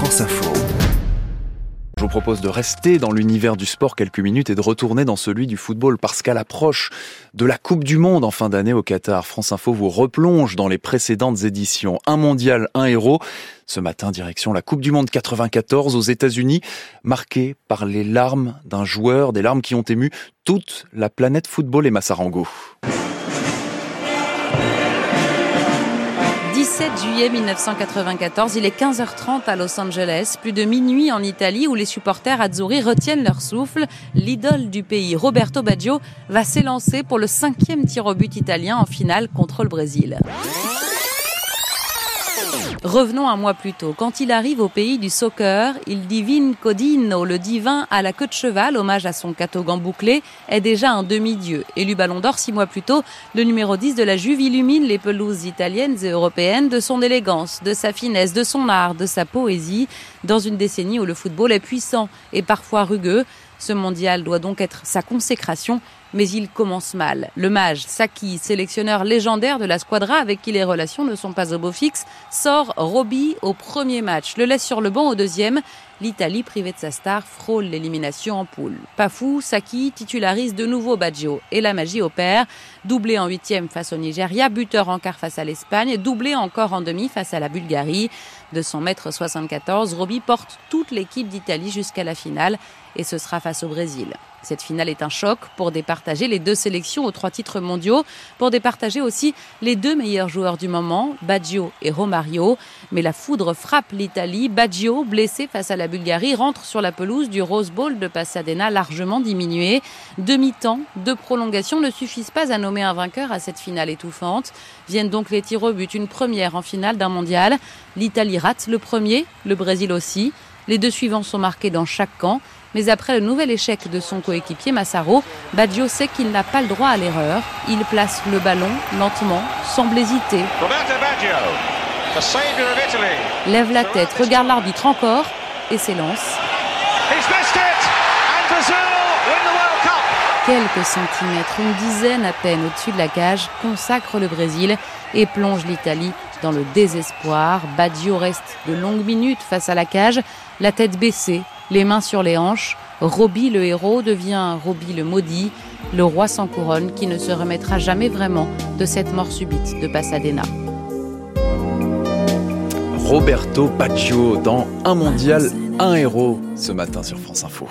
France Info. Je vous propose de rester dans l'univers du sport quelques minutes et de retourner dans celui du football parce qu'à l'approche de la Coupe du Monde en fin d'année au Qatar, France Info vous replonge dans les précédentes éditions. Un mondial, un héros. Ce matin, direction la Coupe du Monde 94 aux États-Unis, marquée par les larmes d'un joueur, des larmes qui ont ému toute la planète football et Massarango. Juillet 1994, il est 15h30 à Los Angeles, plus de minuit en Italie où les supporters azzurri retiennent leur souffle. L'idole du pays, Roberto Baggio, va s'élancer pour le cinquième tir au but italien en finale contre le Brésil. Revenons un mois plus tôt. Quand il arrive au pays du soccer, il divine Codino, le divin à la queue de cheval, hommage à son catogan bouclé, est déjà un demi-dieu. Élu ballon d'or six mois plus tôt, le numéro 10 de la Juve illumine les pelouses italiennes et européennes de son élégance, de sa finesse, de son art, de sa poésie, dans une décennie où le football est puissant et parfois rugueux. Ce mondial doit donc être sa consécration, mais il commence mal. Le mage Saki, sélectionneur légendaire de la squadra avec qui les relations ne sont pas au beau fixe, sort Roby au premier match, le laisse sur le banc au deuxième. L'Italie, privée de sa star, frôle l'élimination en poule. Pas fou, Saki titularise de nouveau Baggio et la magie opère. Doublé en huitième face au Nigeria, buteur en quart face à l'Espagne, doublé encore en demi face à la Bulgarie. De son mètre 74, Roby porte toute l'équipe d'Italie jusqu'à la finale et ce sera face au Brésil. Cette finale est un choc pour départager les deux sélections aux trois titres mondiaux, pour départager aussi les deux meilleurs joueurs du moment, Baggio et Romario. Mais la foudre frappe l'Italie. Baggio, blessé face à la Bulgarie, rentre sur la pelouse du Rose Bowl de Pasadena largement diminué. Demi-temps, deux prolongations ne suffisent pas à nommer un vainqueur à cette finale étouffante. Viennent donc les tirs au but, une première en finale d'un mondial. L'Italie rate le premier, le Brésil aussi. Les deux suivants sont marqués dans chaque camp. Mais après le nouvel échec de son coéquipier Massaro, Baggio sait qu'il n'a pas le droit à l'erreur. Il place le ballon lentement, semble hésiter. Lève la tête, regarde l'arbitre encore et s'élance. Quelques centimètres, une dizaine à peine au-dessus de la cage, consacre le Brésil et plonge l'Italie dans le désespoir. Baggio reste de longues minutes face à la cage, la tête baissée, les mains sur les hanches. Roby le héros devient Roby le maudit, le roi sans couronne qui ne se remettra jamais vraiment de cette mort subite de Pasadena. Roberto Baggio dans Un mondial, un héros ce matin sur France Info.